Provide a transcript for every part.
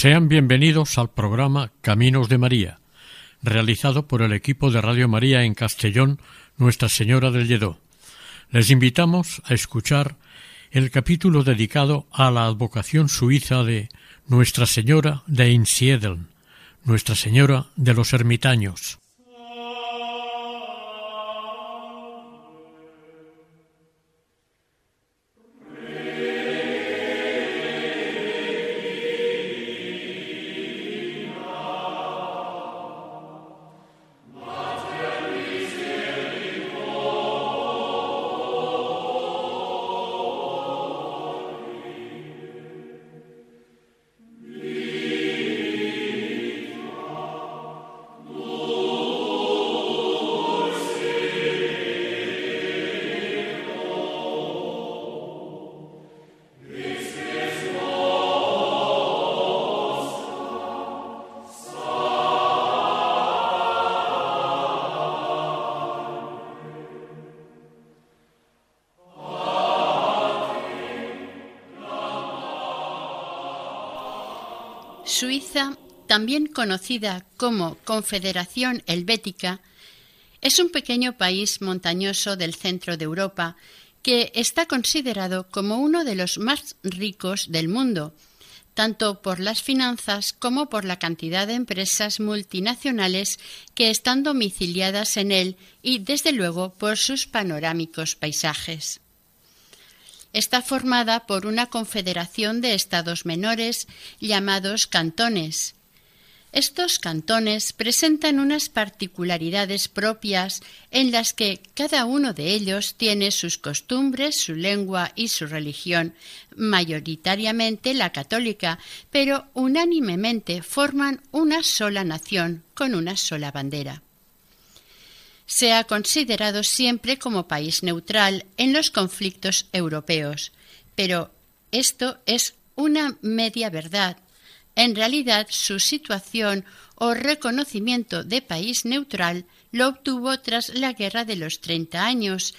Sean bienvenidos al programa Caminos de María, realizado por el equipo de Radio María en Castellón, Nuestra Señora del Lledó. Les invitamos a escuchar el capítulo dedicado a la advocación suiza de Nuestra Señora de Einsiedeln, Nuestra Señora de los Ermitaños. Suiza, también conocida como Confederación Helvética, es un pequeño país montañoso del centro de Europa que está considerado como uno de los más ricos del mundo, tanto por las finanzas como por la cantidad de empresas multinacionales que están domiciliadas en él y, desde luego, por sus panorámicos paisajes está formada por una confederación de estados menores llamados cantones. Estos cantones presentan unas particularidades propias en las que cada uno de ellos tiene sus costumbres, su lengua y su religión, mayoritariamente la católica, pero unánimemente forman una sola nación con una sola bandera se ha considerado siempre como país neutral en los conflictos europeos, pero esto es una media verdad. En realidad, su situación o reconocimiento de país neutral lo obtuvo tras la Guerra de los Treinta Años,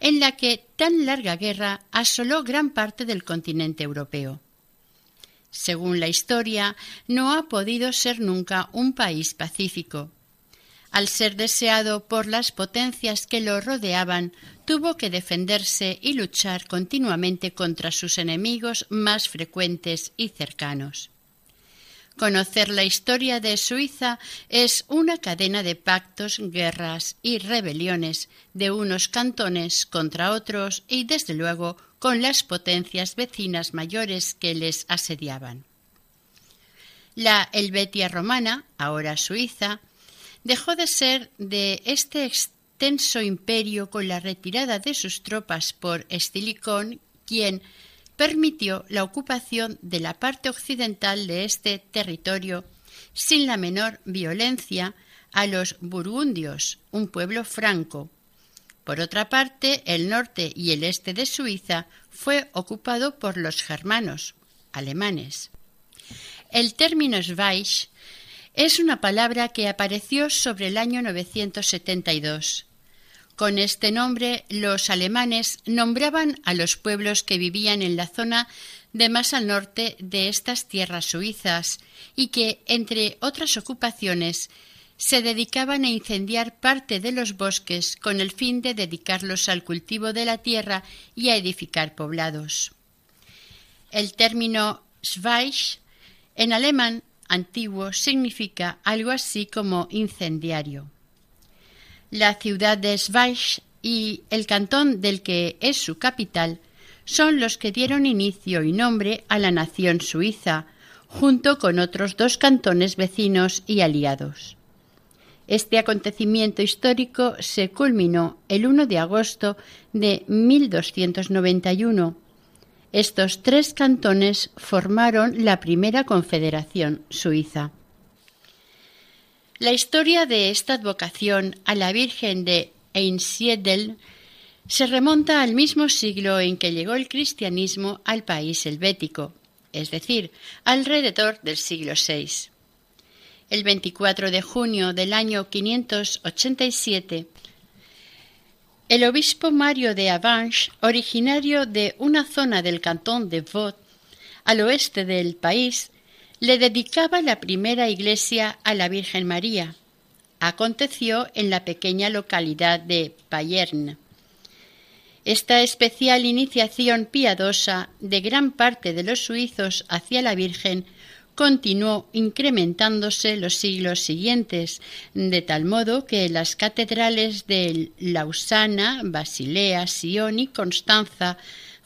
en la que tan larga guerra asoló gran parte del continente europeo. Según la historia, no ha podido ser nunca un país pacífico al ser deseado por las potencias que lo rodeaban, tuvo que defenderse y luchar continuamente contra sus enemigos más frecuentes y cercanos. Conocer la historia de Suiza es una cadena de pactos, guerras y rebeliones de unos cantones contra otros y, desde luego, con las potencias vecinas mayores que les asediaban. La Helvetia romana, ahora Suiza, dejó de ser de este extenso imperio con la retirada de sus tropas por Estilicón, quien permitió la ocupación de la parte occidental de este territorio sin la menor violencia a los burgundios, un pueblo franco. Por otra parte, el norte y el este de Suiza fue ocupado por los germanos, alemanes. El término Schweich es una palabra que apareció sobre el año 972. Con este nombre, los alemanes nombraban a los pueblos que vivían en la zona de más al norte de estas tierras suizas y que, entre otras ocupaciones, se dedicaban a incendiar parte de los bosques con el fin de dedicarlos al cultivo de la tierra y a edificar poblados. El término Schweich en alemán antiguo significa algo así como incendiario. La ciudad de Schweich y el cantón del que es su capital son los que dieron inicio y nombre a la nación suiza, junto con otros dos cantones vecinos y aliados. Este acontecimiento histórico se culminó el 1 de agosto de 1291. Estos tres cantones formaron la primera confederación suiza. La historia de esta advocación a la Virgen de Einsiedel se remonta al mismo siglo en que llegó el cristianismo al país helvético, es decir, alrededor del siglo VI. El 24 de junio del año 587, el obispo Mario de Avanches, originario de una zona del cantón de Vaud, al oeste del país, le dedicaba la primera iglesia a la Virgen María. Aconteció en la pequeña localidad de Payerne. Esta especial iniciación piadosa de gran parte de los suizos hacia la Virgen continuó incrementándose los siglos siguientes, de tal modo que las catedrales de Lausana, Basilea, Sion y Constanza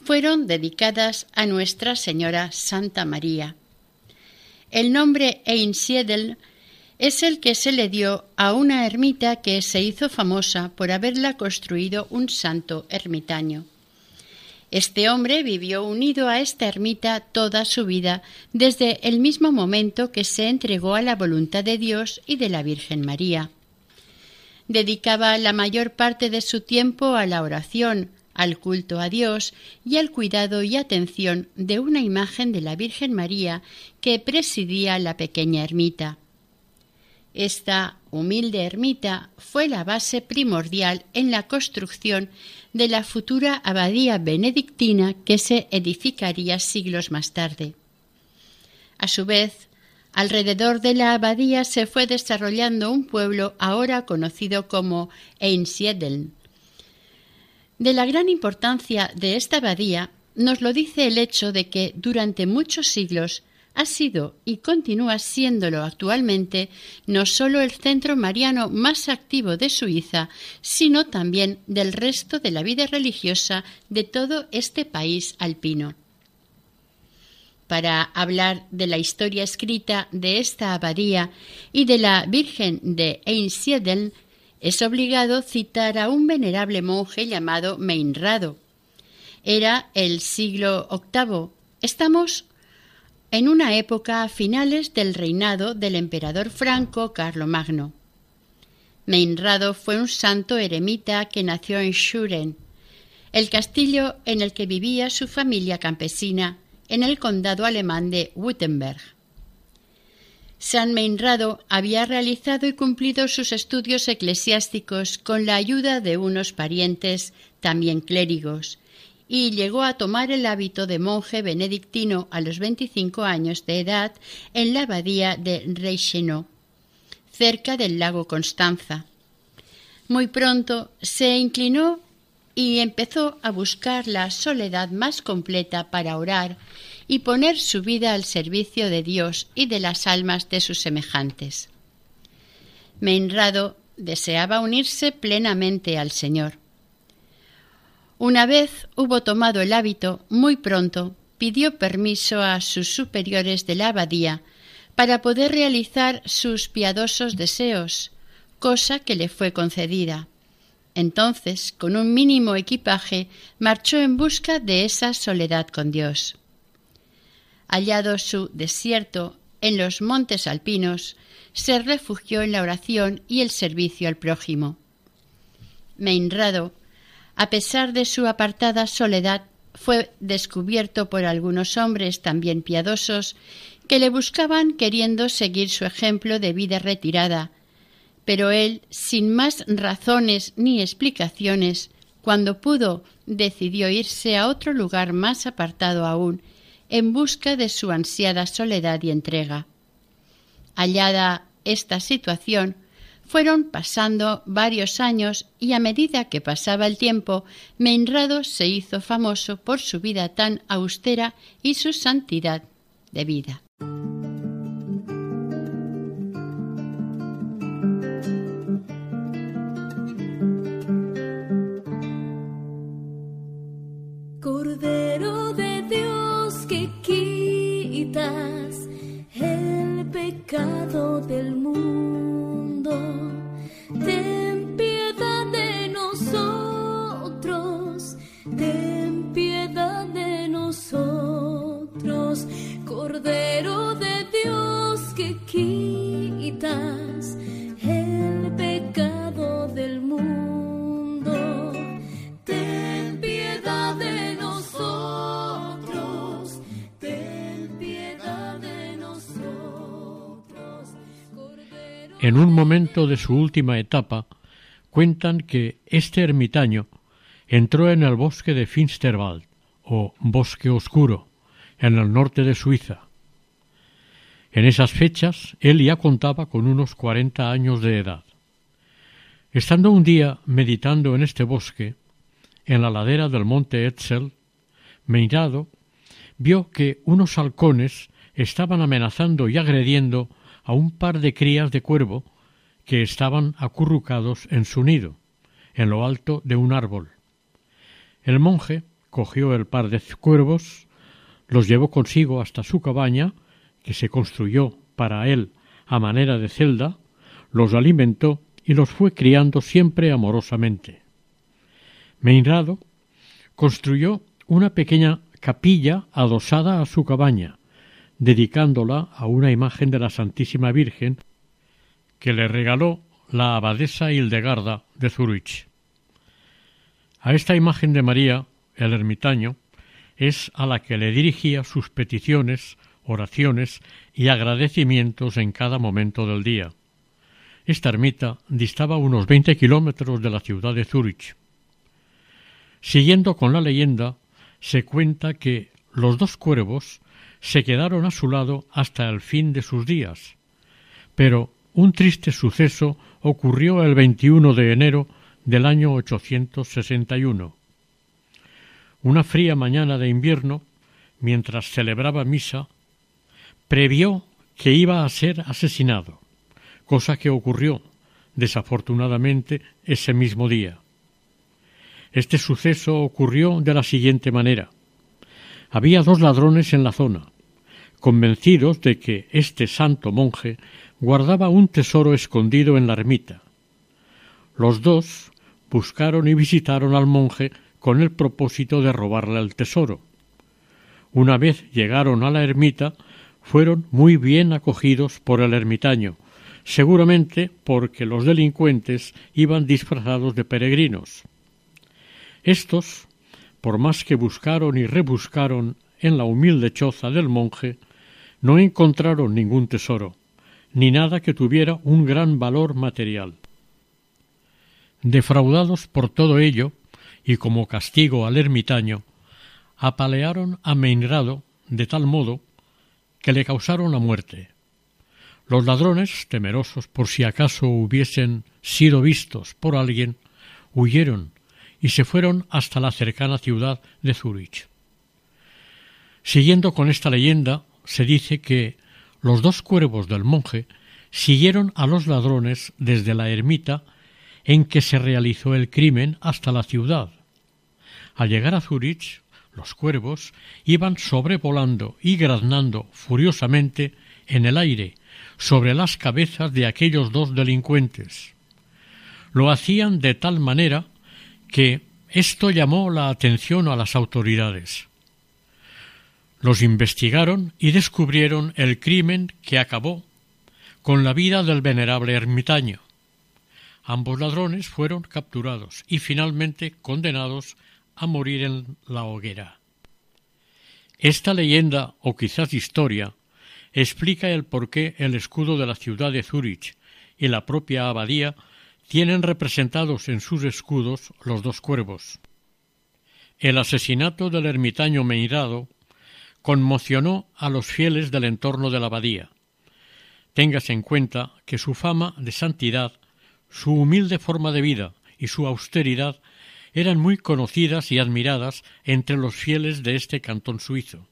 fueron dedicadas a Nuestra Señora Santa María. El nombre Einsiedel es el que se le dio a una ermita que se hizo famosa por haberla construido un santo ermitaño. Este hombre vivió unido a esta ermita toda su vida desde el mismo momento que se entregó a la voluntad de Dios y de la Virgen María. Dedicaba la mayor parte de su tiempo a la oración, al culto a Dios y al cuidado y atención de una imagen de la Virgen María que presidía la pequeña ermita. Esta humilde ermita fue la base primordial en la construcción de la futura abadía benedictina que se edificaría siglos más tarde. A su vez, alrededor de la abadía se fue desarrollando un pueblo ahora conocido como Einsiedeln. De la gran importancia de esta abadía nos lo dice el hecho de que durante muchos siglos ha sido y continúa siéndolo actualmente no solo el centro mariano más activo de Suiza, sino también del resto de la vida religiosa de todo este país alpino. Para hablar de la historia escrita de esta abadía y de la Virgen de Einsiedeln, es obligado citar a un venerable monje llamado Meinrado. Era el siglo VIII. Estamos en una época a finales del reinado del emperador franco Carlomagno. Meinrado fue un santo eremita que nació en Schuren, el castillo en el que vivía su familia campesina en el condado alemán de Württemberg. San Meinrado había realizado y cumplido sus estudios eclesiásticos con la ayuda de unos parientes, también clérigos, y llegó a tomar el hábito de monje benedictino a los 25 años de edad en la abadía de Reichenau, cerca del lago Constanza. Muy pronto se inclinó y empezó a buscar la soledad más completa para orar y poner su vida al servicio de Dios y de las almas de sus semejantes. Meinrado deseaba unirse plenamente al Señor. Una vez hubo tomado el hábito, muy pronto pidió permiso a sus superiores de la abadía para poder realizar sus piadosos deseos, cosa que le fue concedida. Entonces, con un mínimo equipaje, marchó en busca de esa soledad con Dios. Hallado su desierto en los montes alpinos, se refugió en la oración y el servicio al prójimo. Meinrado a pesar de su apartada soledad, fue descubierto por algunos hombres también piadosos que le buscaban queriendo seguir su ejemplo de vida retirada, pero él, sin más razones ni explicaciones, cuando pudo, decidió irse a otro lugar más apartado aún, en busca de su ansiada soledad y entrega. Hallada esta situación, fueron pasando varios años y a medida que pasaba el tiempo, Meinrado se hizo famoso por su vida tan austera y su santidad de vida. Cordero de Dios que quitas el pecado del mundo Ten piedad de nosotros, ten piedad de nosotros, Cordero de Dios que quitas en un momento de su última etapa, cuentan que este ermitaño entró en el bosque de Finsterwald, o bosque oscuro, en el norte de Suiza. En esas fechas él ya contaba con unos cuarenta años de edad. Estando un día meditando en este bosque, en la ladera del monte Etzel, Meinrado vio que unos halcones estaban amenazando y agrediendo a un par de crías de cuervo que estaban acurrucados en su nido, en lo alto de un árbol. El monje cogió el par de cuervos, los llevó consigo hasta su cabaña, que se construyó para él a manera de celda, los alimentó y los fue criando siempre amorosamente. Meinrado construyó una pequeña capilla adosada a su cabaña, dedicándola a una imagen de la Santísima Virgen que le regaló la abadesa Hildegarda de Zurich. A esta imagen de María, el ermitaño, es a la que le dirigía sus peticiones, oraciones y agradecimientos en cada momento del día. Esta ermita distaba unos veinte kilómetros de la ciudad de Zurich. Siguiendo con la leyenda, se cuenta que los dos cuervos se quedaron a su lado hasta el fin de sus días. Pero un triste suceso ocurrió el 21 de enero del año 861. Una fría mañana de invierno, mientras celebraba misa, previó que iba a ser asesinado, cosa que ocurrió, desafortunadamente, ese mismo día. Este suceso ocurrió de la siguiente manera. Había dos ladrones en la zona, convencidos de que este santo monje guardaba un tesoro escondido en la ermita. Los dos buscaron y visitaron al monje con el propósito de robarle el tesoro. Una vez llegaron a la ermita, fueron muy bien acogidos por el ermitaño, seguramente porque los delincuentes iban disfrazados de peregrinos. Estos, por más que buscaron y rebuscaron en la humilde choza del monje, no encontraron ningún tesoro, ni nada que tuviera un gran valor material. Defraudados por todo ello, y como castigo al ermitaño, apalearon a Meinrado de tal modo que le causaron la muerte. Los ladrones, temerosos por si acaso hubiesen sido vistos por alguien, huyeron y se fueron hasta la cercana ciudad de Zurich. Siguiendo con esta leyenda, se dice que los dos cuervos del monje siguieron a los ladrones desde la ermita en que se realizó el crimen hasta la ciudad. Al llegar a Zurich, los cuervos iban sobrevolando y graznando furiosamente en el aire sobre las cabezas de aquellos dos delincuentes. Lo hacían de tal manera que esto llamó la atención a las autoridades. Los investigaron y descubrieron el crimen que acabó con la vida del venerable ermitaño. Ambos ladrones fueron capturados y finalmente condenados a morir en la hoguera. Esta leyenda, o quizás historia, explica el por qué el escudo de la ciudad de Zúrich y la propia abadía tienen representados en sus escudos los dos cuervos. El asesinato del ermitaño Meirado conmocionó a los fieles del entorno de la abadía. Téngase en cuenta que su fama de santidad, su humilde forma de vida y su austeridad eran muy conocidas y admiradas entre los fieles de este cantón suizo.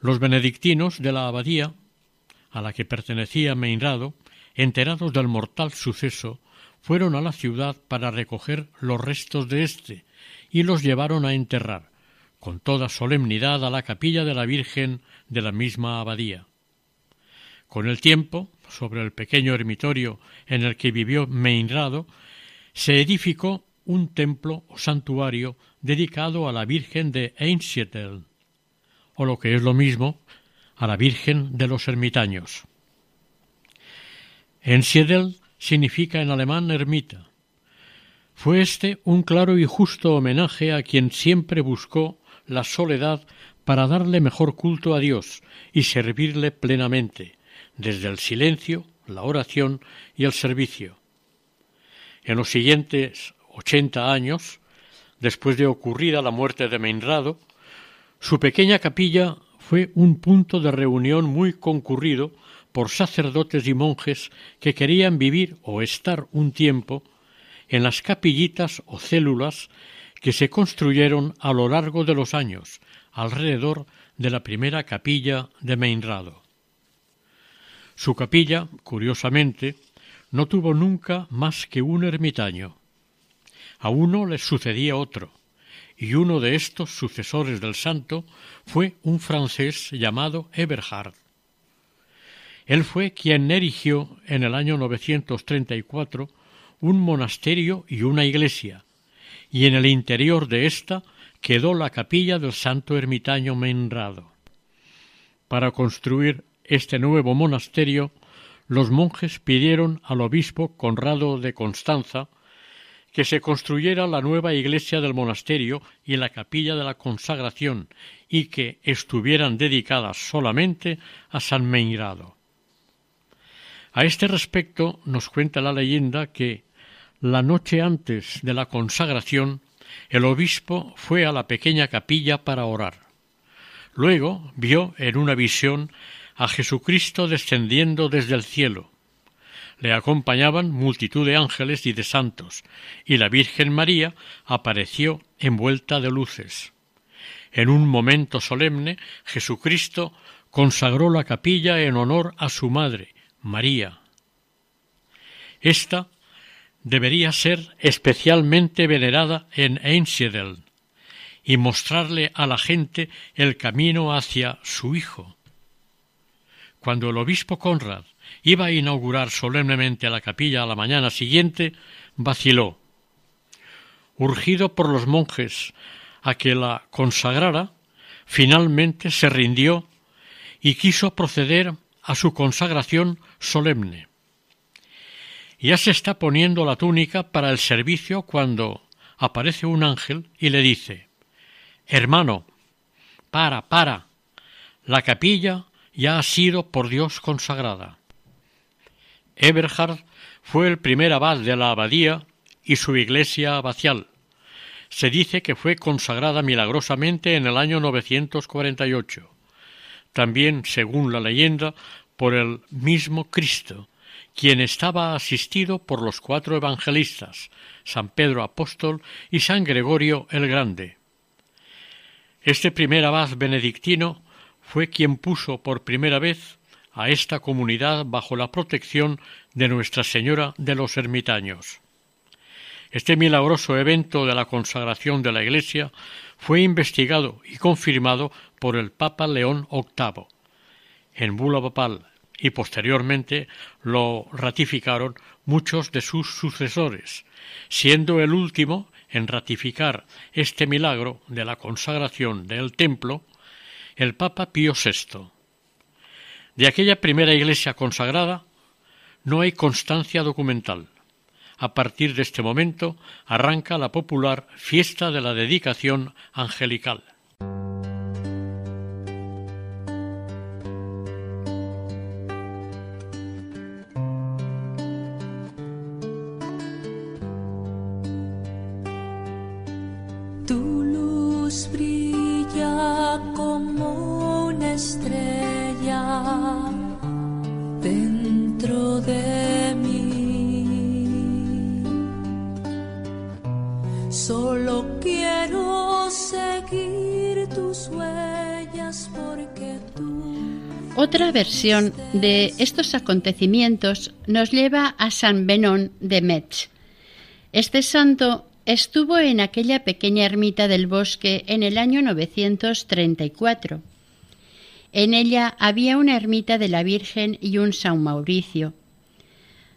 Los benedictinos de la abadía, a la que pertenecía Meinrado, enterados del mortal suceso, fueron a la ciudad para recoger los restos de éste y los llevaron a enterrar, con toda solemnidad, a la capilla de la Virgen de la misma abadía. Con el tiempo, sobre el pequeño ermitorio en el que vivió Meinrado, se edificó un templo o santuario dedicado a la Virgen de Einsietel, o lo que es lo mismo, a la Virgen de los Ermitaños. Ensiedel significa en alemán ermita. Fue este un claro y justo homenaje a quien siempre buscó la soledad para darle mejor culto a Dios y servirle plenamente, desde el silencio la oración y el servicio. En los siguientes ochenta años, después de ocurrida la muerte de Meinrado, su pequeña capilla fue un punto de reunión muy concurrido por sacerdotes y monjes que querían vivir o estar un tiempo en las capillitas o células que se construyeron a lo largo de los años alrededor de la primera capilla de Meinrado. Su capilla, curiosamente, no tuvo nunca más que un ermitaño. A uno le sucedía otro, y uno de estos sucesores del santo fue un francés llamado Eberhard. Él fue quien erigió en el año 934 un monasterio y una iglesia, y en el interior de ésta quedó la capilla del santo ermitaño Menrado. Para construir este nuevo monasterio, los monjes pidieron al obispo Conrado de Constanza que se construyera la nueva iglesia del monasterio y la capilla de la consagración y que estuvieran dedicadas solamente a San Meinrado. A este respecto nos cuenta la leyenda que la noche antes de la consagración el obispo fue a la pequeña capilla para orar. Luego vio en una visión a Jesucristo descendiendo desde el cielo. Le acompañaban multitud de ángeles y de santos, y la Virgen María apareció envuelta de luces. En un momento solemne, Jesucristo consagró la capilla en honor a su madre, María. Esta debería ser especialmente venerada en Einsiedeln y mostrarle a la gente el camino hacia su hijo. Cuando el obispo Conrad iba a inaugurar solemnemente la capilla a la mañana siguiente, vaciló. Urgido por los monjes a que la consagrara, finalmente se rindió y quiso proceder a su consagración solemne. Ya se está poniendo la túnica para el servicio cuando aparece un ángel y le dice Hermano, para, para. La capilla ya ha sido por Dios consagrada. Eberhard fue el primer abad de la abadía y su iglesia abacial. Se dice que fue consagrada milagrosamente en el año 948. También, según la leyenda, por el mismo Cristo, quien estaba asistido por los cuatro evangelistas, San Pedro Apóstol y San Gregorio el Grande. Este primer abad benedictino fue quien puso por primera vez a esta comunidad bajo la protección de Nuestra Señora de los Ermitaños. Este milagroso evento de la consagración de la Iglesia fue investigado y confirmado por el Papa León VIII en bula papal y posteriormente lo ratificaron muchos de sus sucesores, siendo el último en ratificar este milagro de la consagración del templo el Papa Pío VI. De aquella primera iglesia consagrada no hay constancia documental. A partir de este momento arranca la popular fiesta de la dedicación angelical. Versión de estos acontecimientos nos lleva a San Benón de Metz. Este santo estuvo en aquella pequeña ermita del bosque en el año 934. En ella había una ermita de la Virgen y un San Mauricio.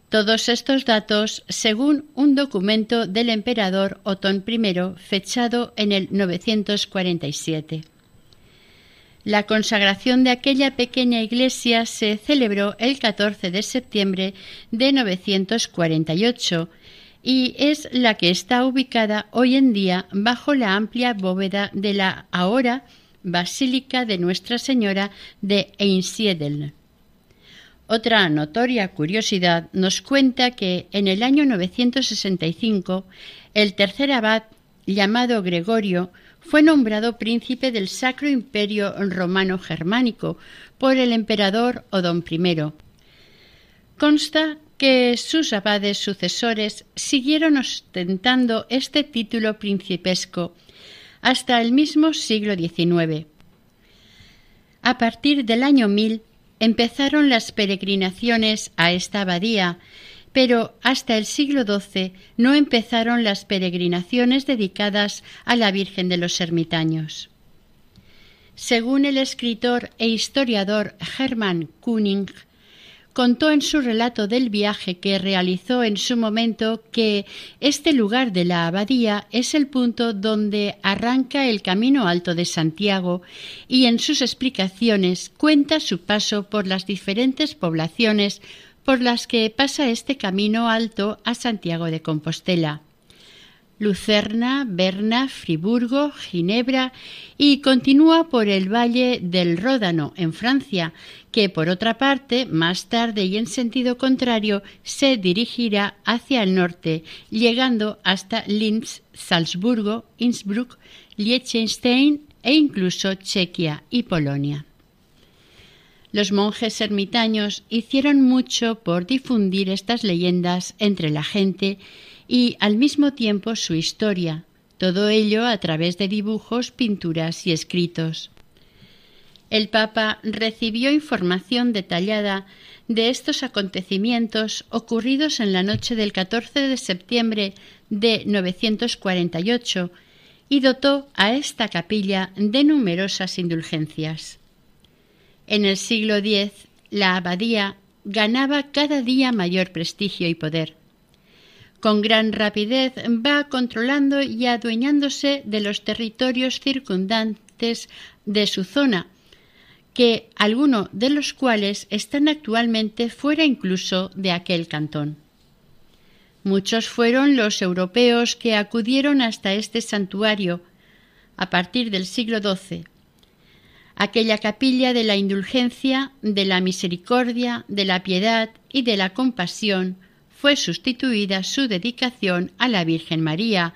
Todos estos datos según un documento del emperador Otón I fechado en el 947. La consagración de aquella pequeña iglesia se celebró el 14 de septiembre de 948 y es la que está ubicada hoy en día bajo la amplia bóveda de la ahora Basílica de Nuestra Señora de Einsiedeln. Otra notoria curiosidad nos cuenta que en el año 965 el tercer abad, llamado Gregorio, fue nombrado príncipe del Sacro Imperio Romano Germánico por el emperador Odón I. Consta que sus abades sucesores siguieron ostentando este título principesco hasta el mismo siglo XIX. A partir del año 1000 empezaron las peregrinaciones a esta abadía, pero hasta el siglo XII no empezaron las peregrinaciones dedicadas a la Virgen de los Ermitaños. Según el escritor e historiador Hermann Kuning, contó en su relato del viaje que realizó en su momento que este lugar de la abadía es el punto donde arranca el camino alto de Santiago y en sus explicaciones cuenta su paso por las diferentes poblaciones por las que pasa este camino alto a Santiago de Compostela. Lucerna, Berna, Friburgo, Ginebra y continúa por el valle del Ródano en Francia, que por otra parte, más tarde y en sentido contrario, se dirigirá hacia el norte, llegando hasta Linz, Salzburgo, Innsbruck, Liechtenstein e incluso Chequia y Polonia. Los monjes ermitaños hicieron mucho por difundir estas leyendas entre la gente y al mismo tiempo su historia, todo ello a través de dibujos, pinturas y escritos. El Papa recibió información detallada de estos acontecimientos ocurridos en la noche del 14 de septiembre de 948 y dotó a esta capilla de numerosas indulgencias. En el siglo X, la abadía ganaba cada día mayor prestigio y poder con gran rapidez va controlando y adueñándose de los territorios circundantes de su zona, que algunos de los cuales están actualmente fuera incluso de aquel cantón. Muchos fueron los europeos que acudieron hasta este santuario a partir del siglo XII, aquella capilla de la indulgencia, de la misericordia, de la piedad y de la compasión, fue sustituida su dedicación a la Virgen María,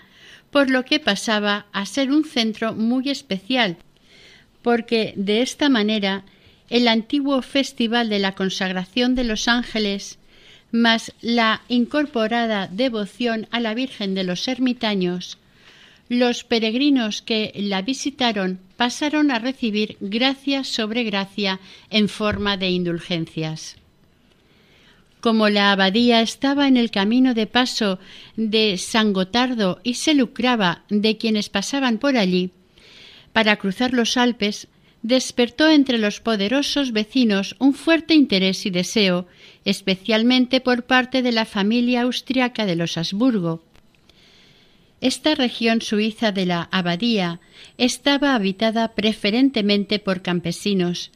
por lo que pasaba a ser un centro muy especial, porque de esta manera el antiguo Festival de la Consagración de los Ángeles, más la incorporada devoción a la Virgen de los Ermitaños, los peregrinos que la visitaron pasaron a recibir gracia sobre gracia en forma de indulgencias. Como la abadía estaba en el camino de paso de San Gotardo y se lucraba de quienes pasaban por allí, para cruzar los Alpes, despertó entre los poderosos vecinos un fuerte interés y deseo, especialmente por parte de la familia austriaca de los Habsburgo. Esta región suiza de la abadía estaba habitada preferentemente por campesinos,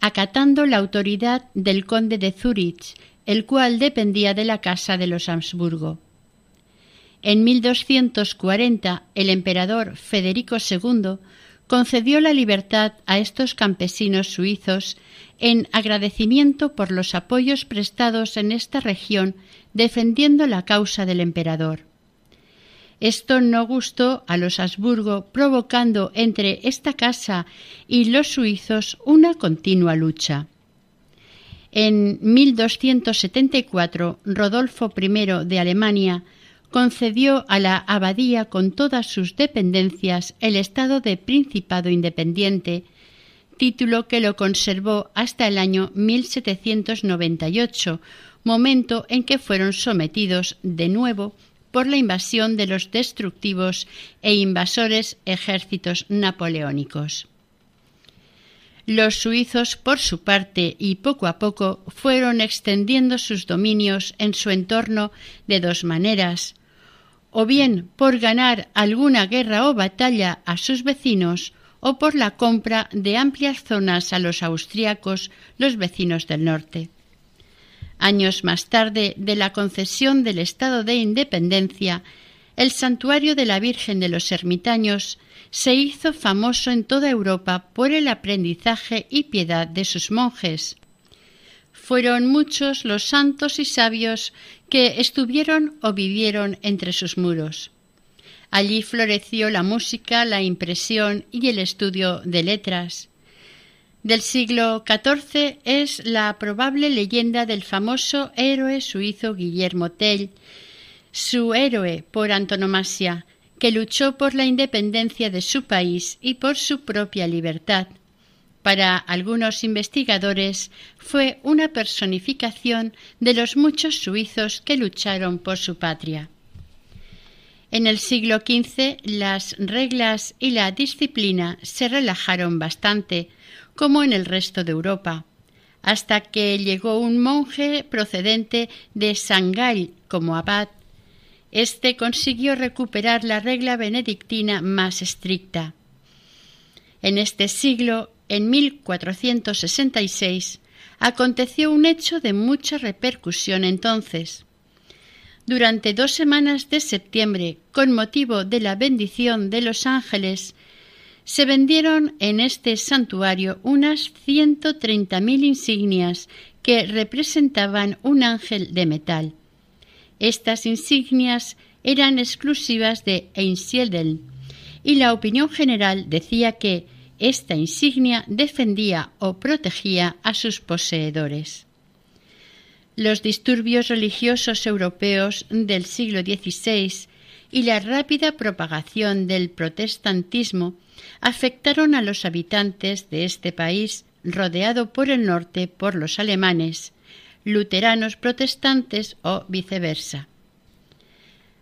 acatando la autoridad del conde de Zurich el cual dependía de la casa de los Habsburgo. En 1240 el emperador Federico II concedió la libertad a estos campesinos suizos en agradecimiento por los apoyos prestados en esta región defendiendo la causa del emperador. Esto no gustó a los Habsburgo, provocando entre esta casa y los suizos una continua lucha. En 1274, Rodolfo I de Alemania concedió a la abadía con todas sus dependencias el estado de Principado Independiente, título que lo conservó hasta el año 1798, momento en que fueron sometidos de nuevo por la invasión de los destructivos e invasores ejércitos napoleónicos. Los suizos, por su parte, y poco a poco, fueron extendiendo sus dominios en su entorno de dos maneras, o bien por ganar alguna guerra o batalla a sus vecinos, o por la compra de amplias zonas a los austriacos, los vecinos del norte. Años más tarde de la concesión del estado de independencia, el santuario de la Virgen de los Ermitaños se hizo famoso en toda Europa por el aprendizaje y piedad de sus monjes. Fueron muchos los santos y sabios que estuvieron o vivieron entre sus muros. Allí floreció la música, la impresión y el estudio de letras. Del siglo XIV es la probable leyenda del famoso héroe suizo Guillermo Tell, su héroe por antonomasia, que luchó por la independencia de su país y por su propia libertad. Para algunos investigadores fue una personificación de los muchos suizos que lucharon por su patria. En el siglo XV las reglas y la disciplina se relajaron bastante, como en el resto de Europa, hasta que llegó un monje procedente de Sangal como abad. Este consiguió recuperar la regla benedictina más estricta. En este siglo, en 1466, aconteció un hecho de mucha repercusión entonces. Durante dos semanas de septiembre, con motivo de la bendición de los ángeles, se vendieron en este santuario unas 130.000 insignias que representaban un ángel de metal. Estas insignias eran exclusivas de Einsiedeln y la opinión general decía que esta insignia defendía o protegía a sus poseedores. Los disturbios religiosos europeos del siglo XVI y la rápida propagación del protestantismo afectaron a los habitantes de este país rodeado por el norte por los alemanes, luteranos protestantes o viceversa.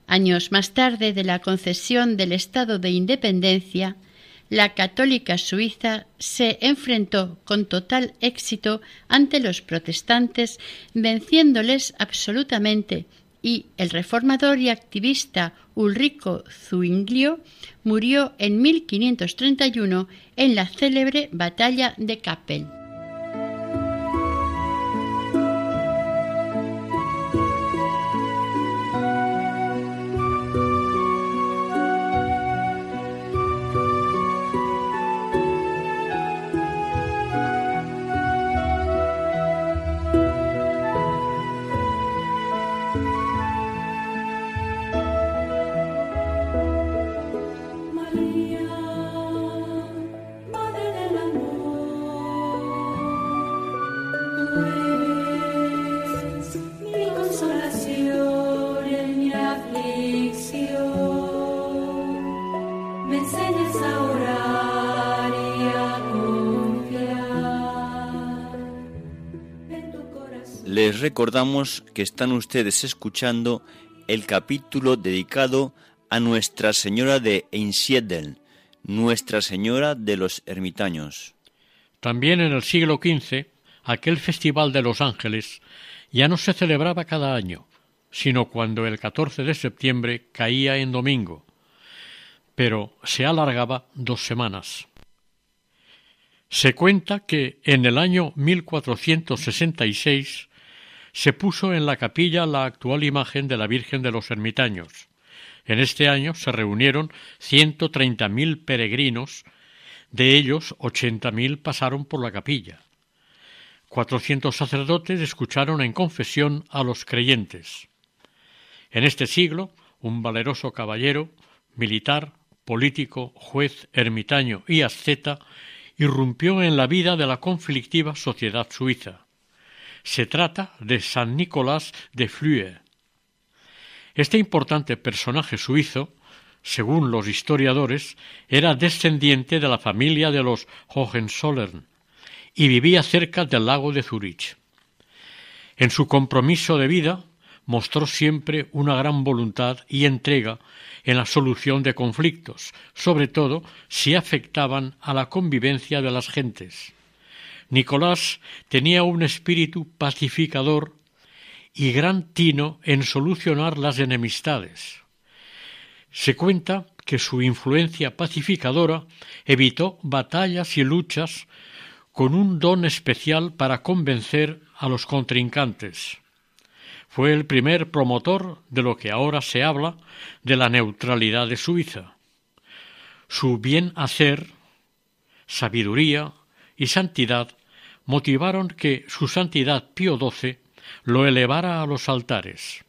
Años más tarde de la concesión del estado de independencia, la católica suiza se enfrentó con total éxito ante los protestantes, venciéndoles absolutamente, y el reformador y activista Ulrico Zuinglio murió en 1531 en la célebre batalla de Kappel. Recordamos que están ustedes escuchando el capítulo dedicado a Nuestra Señora de Einsiedeln, Nuestra Señora de los Ermitaños. También en el siglo XV, aquel Festival de los Ángeles ya no se celebraba cada año, sino cuando el 14 de septiembre caía en domingo, pero se alargaba dos semanas. Se cuenta que en el año 1466 se puso en la capilla la actual imagen de la Virgen de los Ermitaños. En este año se reunieron ciento treinta mil peregrinos, de ellos ochenta mil pasaron por la capilla. Cuatrocientos sacerdotes escucharon en confesión a los creyentes. En este siglo, un valeroso caballero, militar, político, juez, ermitaño y asceta, irrumpió en la vida de la conflictiva sociedad suiza. Se trata de San Nicolás de Flue. Este importante personaje suizo, según los historiadores, era descendiente de la familia de los Hohenzollern y vivía cerca del lago de Zurich. En su compromiso de vida mostró siempre una gran voluntad y entrega en la solución de conflictos, sobre todo si afectaban a la convivencia de las gentes. Nicolás tenía un espíritu pacificador y gran tino en solucionar las enemistades. Se cuenta que su influencia pacificadora evitó batallas y luchas con un don especial para convencer a los contrincantes. Fue el primer promotor de lo que ahora se habla de la neutralidad de Suiza. Su bien hacer, sabiduría y santidad motivaron que su santidad Pío XII lo elevara a los altares.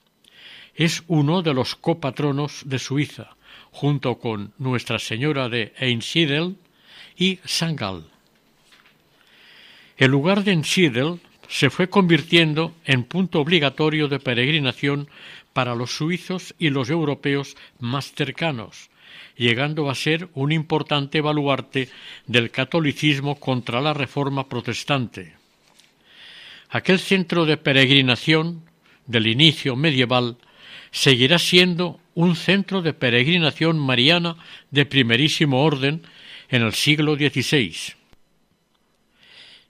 Es uno de los copatronos de Suiza, junto con Nuestra Señora de Einsiedeln y San Gall. El lugar de Einsiedeln se fue convirtiendo en punto obligatorio de peregrinación para los suizos y los europeos más cercanos, llegando a ser un importante baluarte del catolicismo contra la reforma protestante. Aquel centro de peregrinación del inicio medieval seguirá siendo un centro de peregrinación mariana de primerísimo orden en el siglo XVI.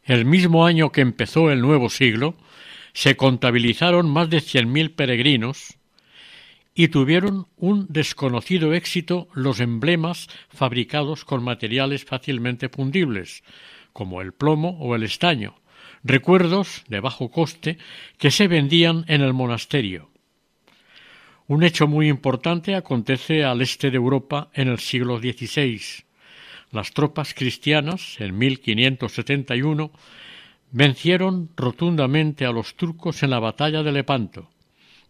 El mismo año que empezó el nuevo siglo, se contabilizaron más de cien mil peregrinos y tuvieron un desconocido éxito los emblemas fabricados con materiales fácilmente fundibles, como el plomo o el estaño, recuerdos de bajo coste que se vendían en el monasterio. Un hecho muy importante acontece al este de Europa en el siglo XVI. Las tropas cristianas, en 1571, vencieron rotundamente a los turcos en la batalla de Lepanto.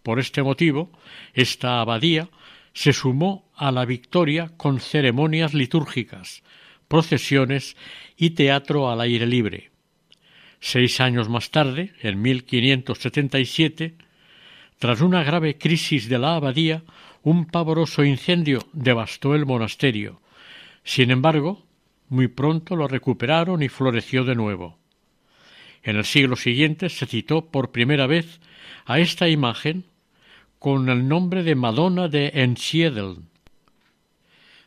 Por este motivo, esta abadía se sumó a la victoria con ceremonias litúrgicas, procesiones y teatro al aire libre. Seis años más tarde, en 1577, tras una grave crisis de la abadía, un pavoroso incendio devastó el monasterio. Sin embargo, muy pronto lo recuperaron y floreció de nuevo. En el siglo siguiente se citó por primera vez a esta imagen con el nombre de Madonna de Ensiedeln.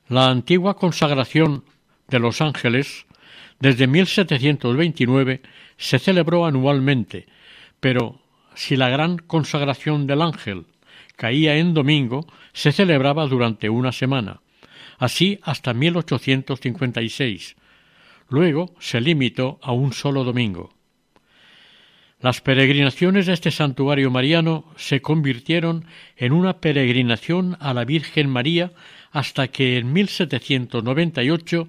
La antigua consagración de los ángeles desde 1729 se celebró anualmente, pero si la gran consagración del ángel caía en domingo, se celebraba durante una semana, así hasta 1856. Luego se limitó a un solo domingo. Las peregrinaciones de este santuario mariano se convirtieron en una peregrinación a la Virgen María hasta que en 1798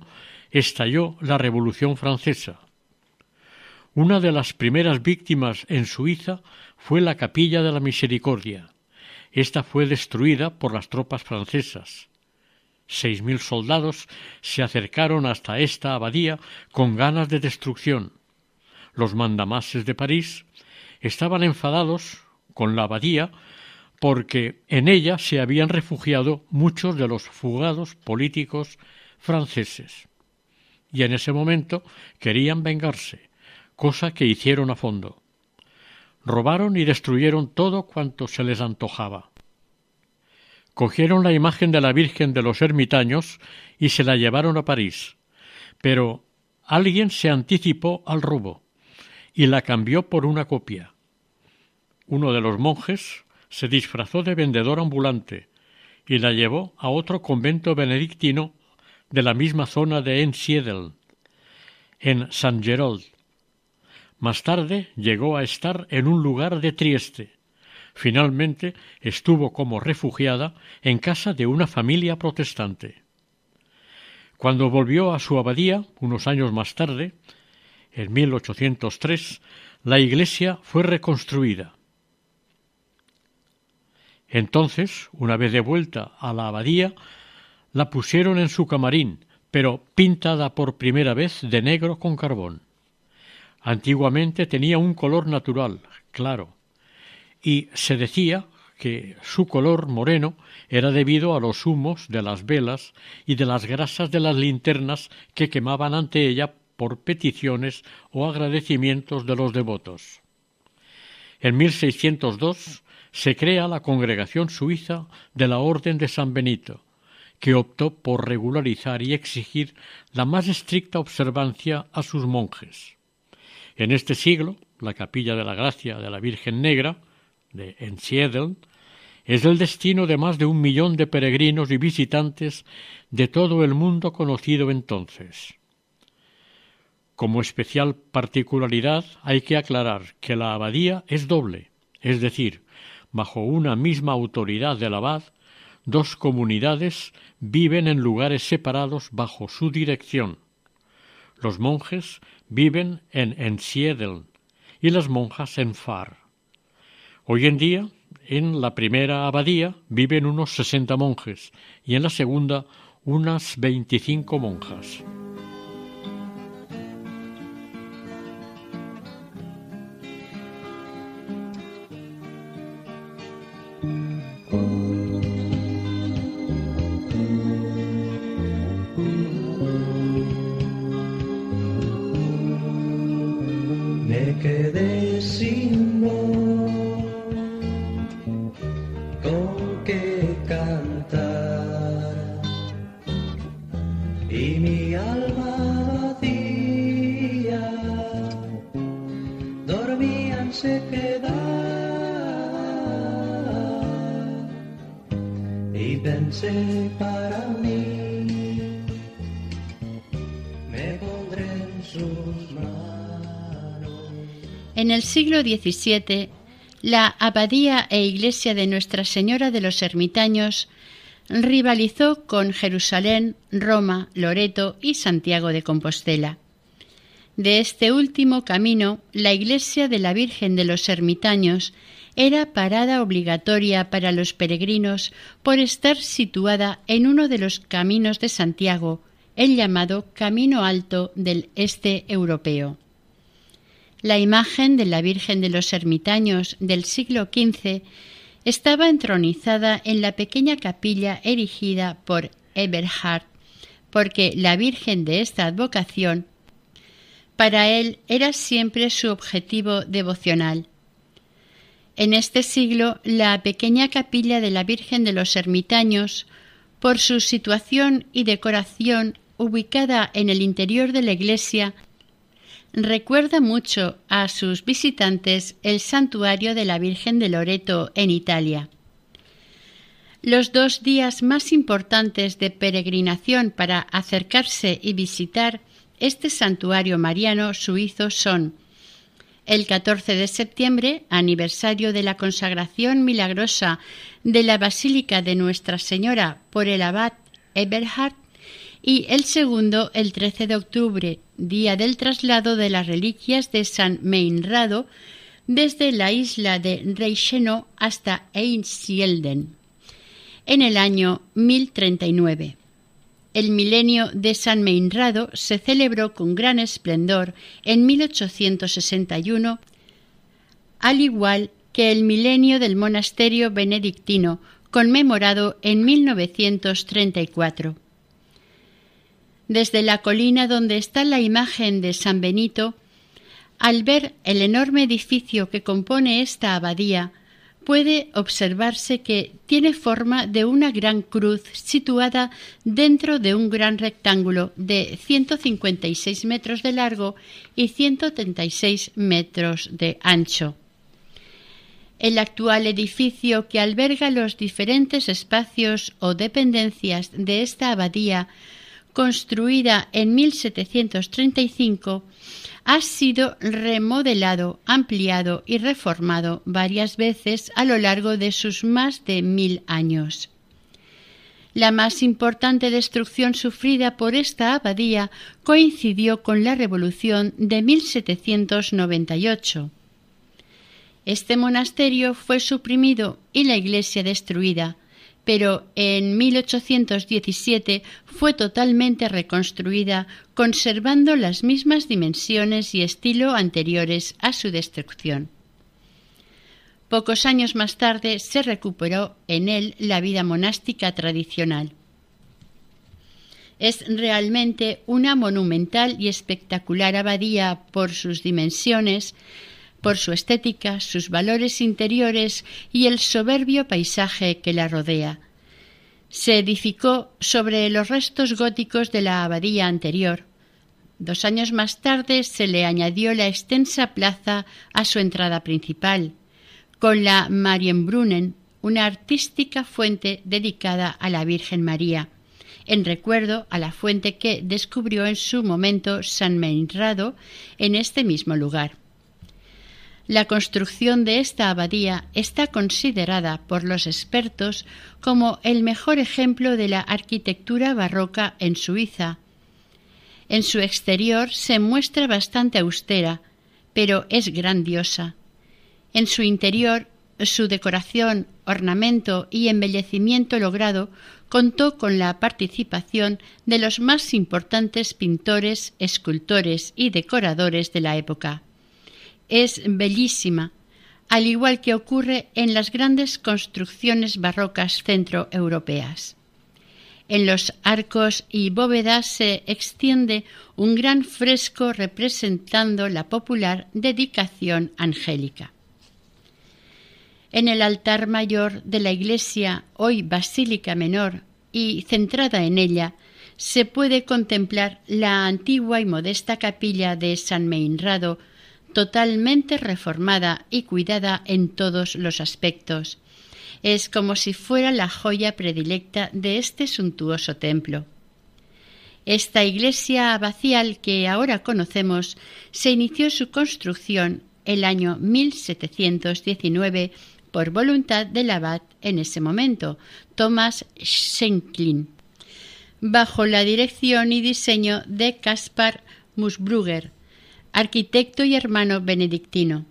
estalló la Revolución Francesa. Una de las primeras víctimas en Suiza fue la Capilla de la Misericordia. Esta fue destruida por las tropas francesas. Seis mil soldados se acercaron hasta esta abadía con ganas de destrucción. Los mandamases de París estaban enfadados con la abadía porque en ella se habían refugiado muchos de los fugados políticos franceses. Y en ese momento querían vengarse, cosa que hicieron a fondo. Robaron y destruyeron todo cuanto se les antojaba. Cogieron la imagen de la Virgen de los ermitaños y se la llevaron a París. Pero alguien se anticipó al robo y la cambió por una copia. Uno de los monjes se disfrazó de vendedor ambulante y la llevó a otro convento benedictino de la misma zona de Ensiedel, en San Gerold, más tarde llegó a estar en un lugar de Trieste. Finalmente estuvo como refugiada en casa de una familia protestante. Cuando volvió a su abadía, unos años más tarde, en 1803, la iglesia fue reconstruida. Entonces, una vez de vuelta a la abadía, la pusieron en su camarín, pero pintada por primera vez de negro con carbón. Antiguamente tenía un color natural, claro, y se decía que su color moreno era debido a los humos de las velas y de las grasas de las linternas que quemaban ante ella por peticiones o agradecimientos de los devotos. En 1602 se crea la Congregación Suiza de la Orden de San Benito, que optó por regularizar y exigir la más estricta observancia a sus monjes. En este siglo, la Capilla de la Gracia de la Virgen Negra, de Ensiedel, es el destino de más de un millón de peregrinos y visitantes de todo el mundo conocido entonces. Como especial particularidad hay que aclarar que la abadía es doble, es decir, bajo una misma autoridad del abad, dos comunidades viven en lugares separados bajo su dirección. Los monjes viven en Ensiedeln y las monjas en Far. Hoy en día, en la primera abadía viven unos sesenta monjes y en la segunda unas veinticinco monjas. En el siglo XVII, la abadía e iglesia de Nuestra Señora de los Ermitaños rivalizó con Jerusalén, Roma, Loreto y Santiago de Compostela. De este último camino, la iglesia de la Virgen de los Ermitaños era parada obligatoria para los peregrinos por estar situada en uno de los caminos de Santiago, el llamado Camino Alto del Este Europeo. La imagen de la Virgen de los Ermitaños del siglo XV estaba entronizada en la pequeña capilla erigida por Eberhard, porque la Virgen de esta advocación para él era siempre su objetivo devocional. En este siglo, la pequeña capilla de la Virgen de los Ermitaños, por su situación y decoración ubicada en el interior de la iglesia, recuerda mucho a sus visitantes el santuario de la Virgen de Loreto en Italia. Los dos días más importantes de peregrinación para acercarse y visitar este santuario mariano suizo son el 14 de septiembre, aniversario de la consagración milagrosa de la Basílica de Nuestra Señora por el abad Eberhard, y el segundo el 13 de octubre, día del traslado de las reliquias de San Meinrado desde la isla de Reichenau hasta Einsiedeln, en el año 1039. El milenio de San Meinrado se celebró con gran esplendor en 1861, al igual que el milenio del monasterio benedictino, conmemorado en 1934. Desde la colina donde está la imagen de San Benito, al ver el enorme edificio que compone esta abadía, puede observarse que tiene forma de una gran cruz situada dentro de un gran rectángulo de 156 metros de largo y 136 metros de ancho. El actual edificio que alberga los diferentes espacios o dependencias de esta abadía construida en 1735, ha sido remodelado, ampliado y reformado varias veces a lo largo de sus más de mil años. La más importante destrucción sufrida por esta abadía coincidió con la Revolución de 1798. Este monasterio fue suprimido y la iglesia destruida, pero en 1817 fue totalmente reconstruida, conservando las mismas dimensiones y estilo anteriores a su destrucción. Pocos años más tarde se recuperó en él la vida monástica tradicional. Es realmente una monumental y espectacular abadía por sus dimensiones, por su estética, sus valores interiores y el soberbio paisaje que la rodea. Se edificó sobre los restos góticos de la abadía anterior. Dos años más tarde se le añadió la extensa plaza a su entrada principal, con la Marienbrunnen, una artística fuente dedicada a la Virgen María, en recuerdo a la fuente que descubrió en su momento San Meinrado en este mismo lugar. La construcción de esta abadía está considerada por los expertos como el mejor ejemplo de la arquitectura barroca en Suiza. En su exterior se muestra bastante austera, pero es grandiosa. En su interior, su decoración, ornamento y embellecimiento logrado contó con la participación de los más importantes pintores, escultores y decoradores de la época. Es bellísima, al igual que ocurre en las grandes construcciones barrocas centroeuropeas. En los arcos y bóvedas se extiende un gran fresco representando la popular dedicación angélica. En el altar mayor de la iglesia, hoy Basílica Menor, y centrada en ella, se puede contemplar la antigua y modesta capilla de San Meinrado, totalmente reformada y cuidada en todos los aspectos. Es como si fuera la joya predilecta de este suntuoso templo. Esta iglesia abacial que ahora conocemos se inició su construcción el año 1719 por voluntad del abad en ese momento, Thomas Schenklin, bajo la dirección y diseño de Caspar Musbrugger, arquitecto y hermano benedictino.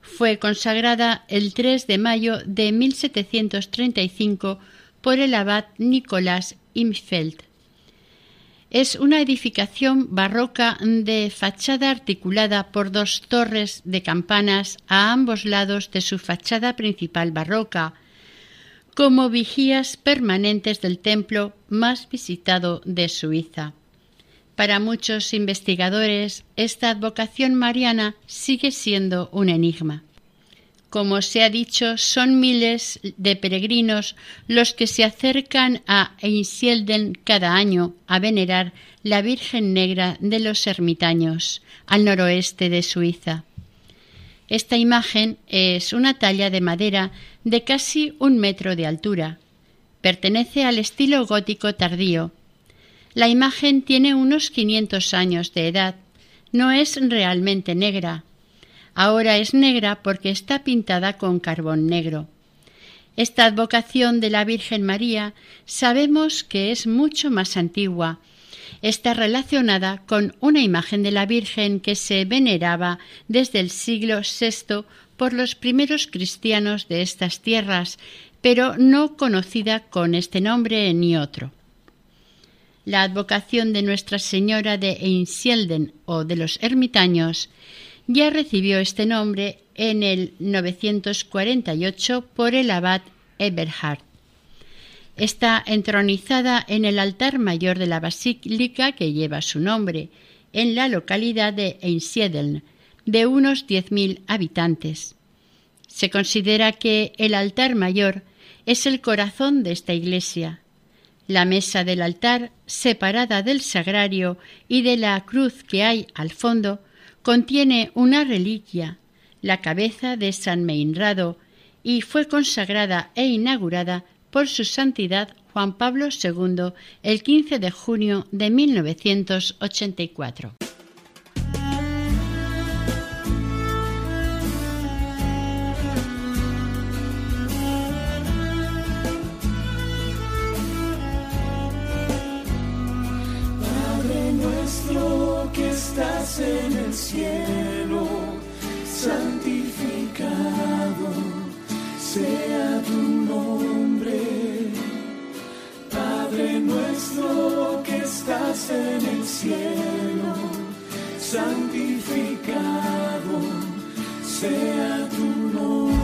Fue consagrada el 3 de mayo de 1735 por el abad Nicolás Imfeld. Es una edificación barroca de fachada articulada por dos torres de campanas a ambos lados de su fachada principal barroca, como vigías permanentes del templo más visitado de Suiza. Para muchos investigadores, esta advocación mariana sigue siendo un enigma. Como se ha dicho, son miles de peregrinos los que se acercan a Einsielden cada año a venerar la Virgen Negra de los Ermitaños, al noroeste de Suiza. Esta imagen es una talla de madera de casi un metro de altura. Pertenece al estilo gótico tardío. La imagen tiene unos 500 años de edad. No es realmente negra, Ahora es negra porque está pintada con carbón negro. Esta advocación de la Virgen María sabemos que es mucho más antigua. Está relacionada con una imagen de la Virgen que se veneraba desde el siglo VI por los primeros cristianos de estas tierras, pero no conocida con este nombre ni otro. La advocación de Nuestra Señora de Einsielden o de los ermitaños ya recibió este nombre en el 948 por el abad Eberhard. Está entronizada en el altar mayor de la basílica que lleva su nombre, en la localidad de Einsiedeln, de unos 10.000 habitantes. Se considera que el altar mayor es el corazón de esta iglesia. La mesa del altar, separada del sagrario y de la cruz que hay al fondo, contiene una reliquia, la cabeza de San Meinrado, y fue consagrada e inaugurada por su santidad Juan Pablo II el 15 de junio de 1984. En el cielo, santificado sea tu nombre. Padre nuestro que estás en el cielo, santificado sea tu nombre.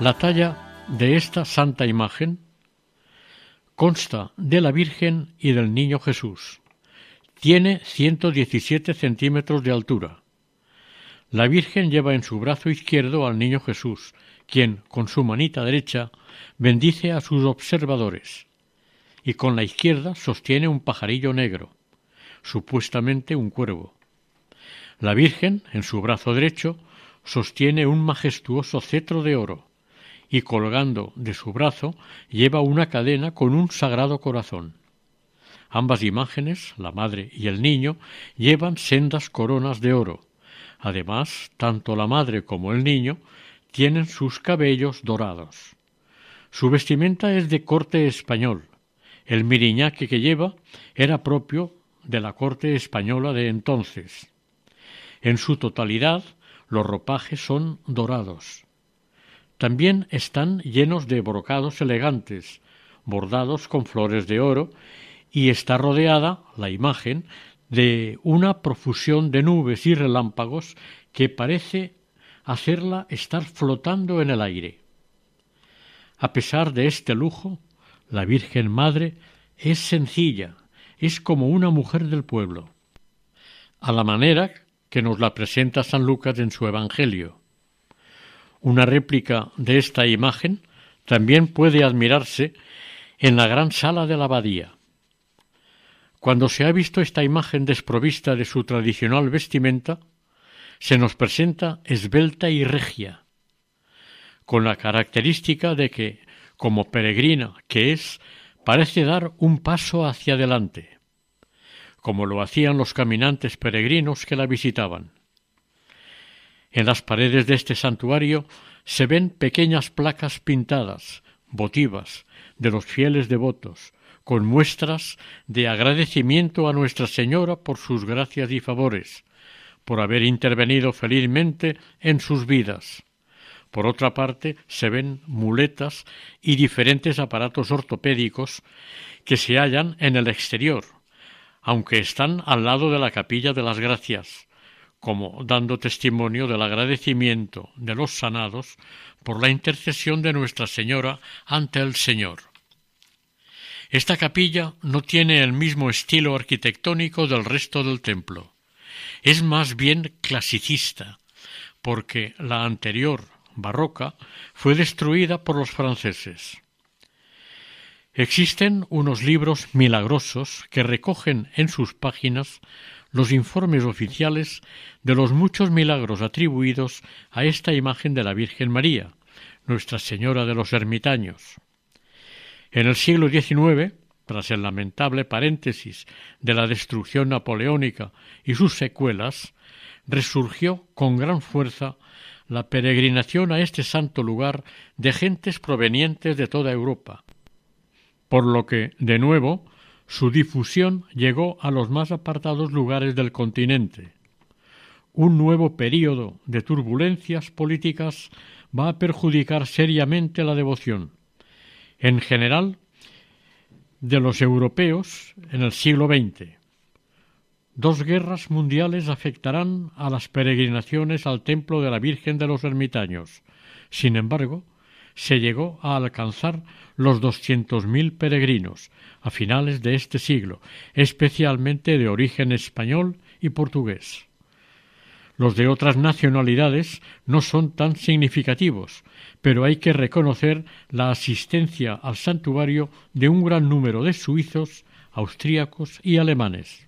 La talla de esta santa imagen consta de la Virgen y del Niño Jesús. Tiene 117 centímetros de altura. La Virgen lleva en su brazo izquierdo al Niño Jesús, quien, con su manita derecha, bendice a sus observadores, y con la izquierda sostiene un pajarillo negro, supuestamente un cuervo. La Virgen, en su brazo derecho, sostiene un majestuoso cetro de oro, y colgando de su brazo lleva una cadena con un sagrado corazón. Ambas imágenes, la madre y el niño, llevan sendas coronas de oro, Además, tanto la madre como el niño tienen sus cabellos dorados. Su vestimenta es de corte español. El miriñaque que lleva era propio de la corte española de entonces. En su totalidad, los ropajes son dorados. También están llenos de brocados elegantes, bordados con flores de oro, y está rodeada la imagen de una profusión de nubes y relámpagos que parece hacerla estar flotando en el aire. A pesar de este lujo, la Virgen Madre es sencilla, es como una mujer del pueblo, a la manera que nos la presenta San Lucas en su Evangelio. Una réplica de esta imagen también puede admirarse en la gran sala de la abadía. Cuando se ha visto esta imagen desprovista de su tradicional vestimenta, se nos presenta esbelta y regia, con la característica de que, como peregrina que es, parece dar un paso hacia adelante, como lo hacían los caminantes peregrinos que la visitaban. En las paredes de este santuario se ven pequeñas placas pintadas, votivas, de los fieles devotos, con muestras de agradecimiento a Nuestra Señora por sus gracias y favores, por haber intervenido felizmente en sus vidas. Por otra parte, se ven muletas y diferentes aparatos ortopédicos que se hallan en el exterior, aunque están al lado de la capilla de las gracias, como dando testimonio del agradecimiento de los sanados por la intercesión de Nuestra Señora ante el Señor. Esta capilla no tiene el mismo estilo arquitectónico del resto del templo. Es más bien clasicista, porque la anterior, barroca, fue destruida por los franceses. Existen unos libros milagrosos que recogen en sus páginas los informes oficiales de los muchos milagros atribuidos a esta imagen de la Virgen María, Nuestra Señora de los Ermitaños. En el siglo XIX, tras el lamentable paréntesis de la destrucción napoleónica y sus secuelas, resurgió con gran fuerza la peregrinación a este santo lugar de gentes provenientes de toda Europa, por lo que, de nuevo, su difusión llegó a los más apartados lugares del continente. Un nuevo período de turbulencias políticas va a perjudicar seriamente la devoción. En general, de los europeos en el siglo XX. Dos guerras mundiales afectarán a las peregrinaciones al templo de la Virgen de los Ermitaños. Sin embargo, se llegó a alcanzar los doscientos mil peregrinos a finales de este siglo, especialmente de origen español y portugués. Los de otras nacionalidades no son tan significativos, pero hay que reconocer la asistencia al santuario de un gran número de suizos, austríacos y alemanes.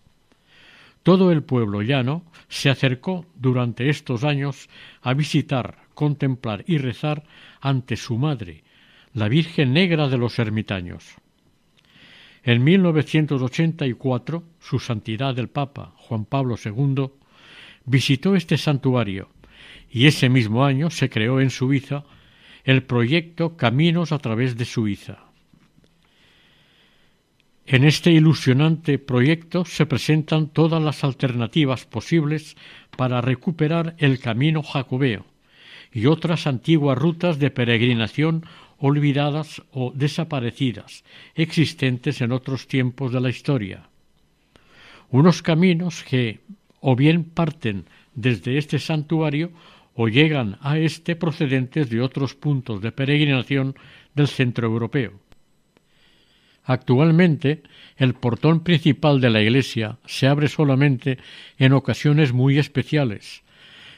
Todo el pueblo llano se acercó durante estos años a visitar, contemplar y rezar ante su madre, la Virgen Negra de los Ermitaños. En 1984, su santidad el Papa Juan Pablo II visitó este santuario y ese mismo año se creó en Suiza el proyecto Caminos a través de Suiza. En este ilusionante proyecto se presentan todas las alternativas posibles para recuperar el camino jacobeo y otras antiguas rutas de peregrinación olvidadas o desaparecidas, existentes en otros tiempos de la historia. Unos caminos que, o bien parten desde este santuario o llegan a éste procedentes de otros puntos de peregrinación del centro europeo. Actualmente, el portón principal de la iglesia se abre solamente en ocasiones muy especiales.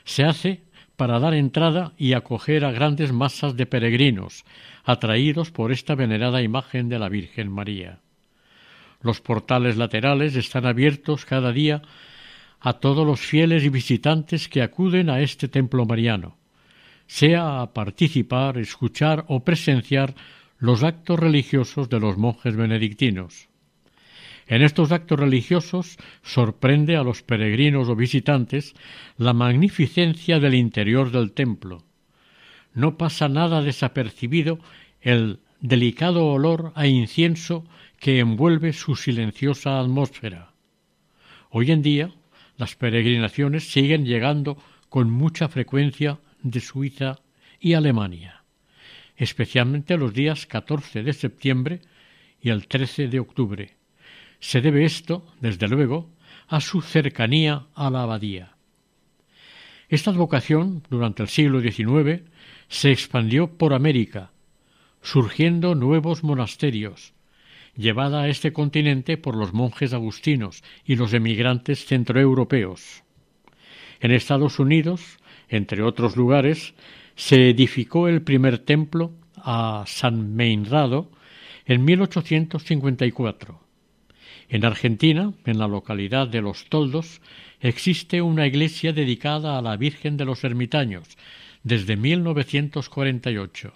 Se hace para dar entrada y acoger a grandes masas de peregrinos, atraídos por esta venerada imagen de la Virgen María. Los portales laterales están abiertos cada día a todos los fieles y visitantes que acuden a este templo mariano, sea a participar, escuchar o presenciar los actos religiosos de los monjes benedictinos. En estos actos religiosos sorprende a los peregrinos o visitantes la magnificencia del interior del templo. No pasa nada desapercibido el delicado olor a incienso que envuelve su silenciosa atmósfera. Hoy en día las peregrinaciones siguen llegando con mucha frecuencia de Suiza y Alemania, especialmente los días 14 de septiembre y el 13 de octubre. Se debe esto, desde luego, a su cercanía a la abadía. Esta advocación, durante el siglo XIX, se expandió por América, surgiendo nuevos monasterios, llevada a este continente por los monjes agustinos y los emigrantes centroeuropeos. En Estados Unidos, entre otros lugares, se edificó el primer templo a San Meinrado en 1854. En Argentina, en la localidad de Los Toldos, existe una iglesia dedicada a la Virgen de los Ermitaños desde 1948.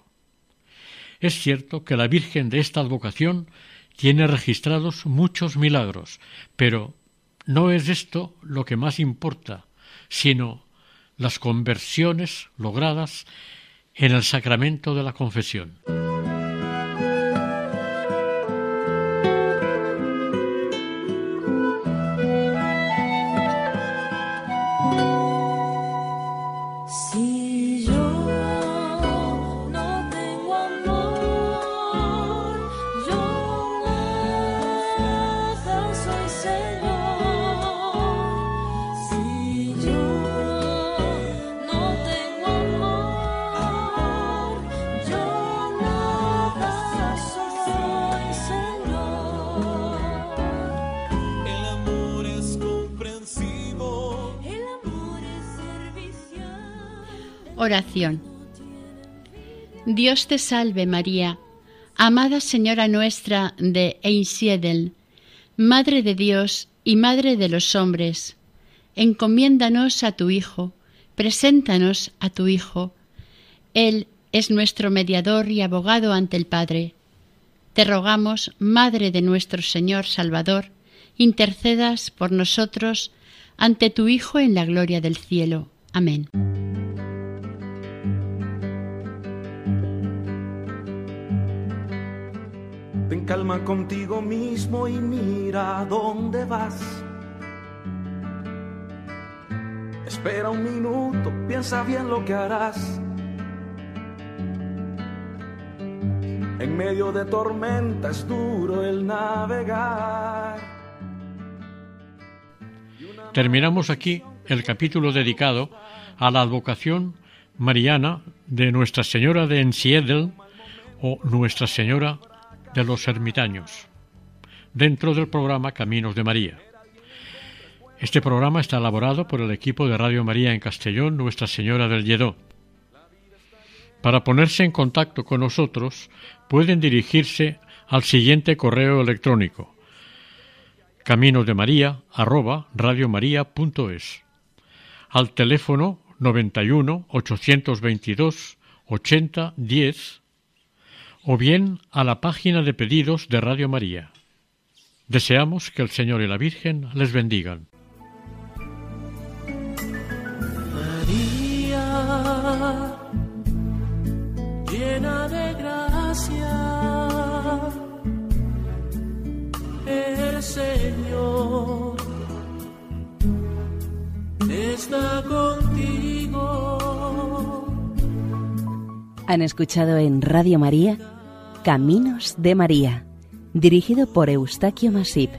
Es cierto que la Virgen de esta advocación tiene registrados muchos milagros, pero no es esto lo que más importa, sino las conversiones logradas en el sacramento de la confesión. Dios te salve María, amada Señora nuestra de Einsiedel, Madre de Dios y Madre de los hombres, encomiéndanos a tu Hijo, preséntanos a tu Hijo. Él es nuestro mediador y abogado ante el Padre. Te rogamos, Madre de nuestro Señor Salvador, intercedas por nosotros ante tu Hijo en la gloria del cielo. Amén. Ten calma contigo mismo y mira dónde vas. Espera un minuto, piensa bien lo que harás. En medio de tormenta es duro el navegar. Terminamos aquí el capítulo dedicado a la advocación mariana de Nuestra Señora de Ensiedel o Nuestra Señora de los ermitaños, dentro del programa Caminos de María. Este programa está elaborado por el equipo de Radio María en Castellón, Nuestra Señora del Lledó. Para ponerse en contacto con nosotros, pueden dirigirse al siguiente correo electrónico caminosdemaria@radiomaria.es al teléfono 91 822 80 10 o bien a la página de pedidos de Radio María. Deseamos que el Señor y la Virgen les bendigan. María, llena de gracia, el Señor está contigo. Han escuchado en Radio María Caminos de María, dirigido por Eustaquio Masip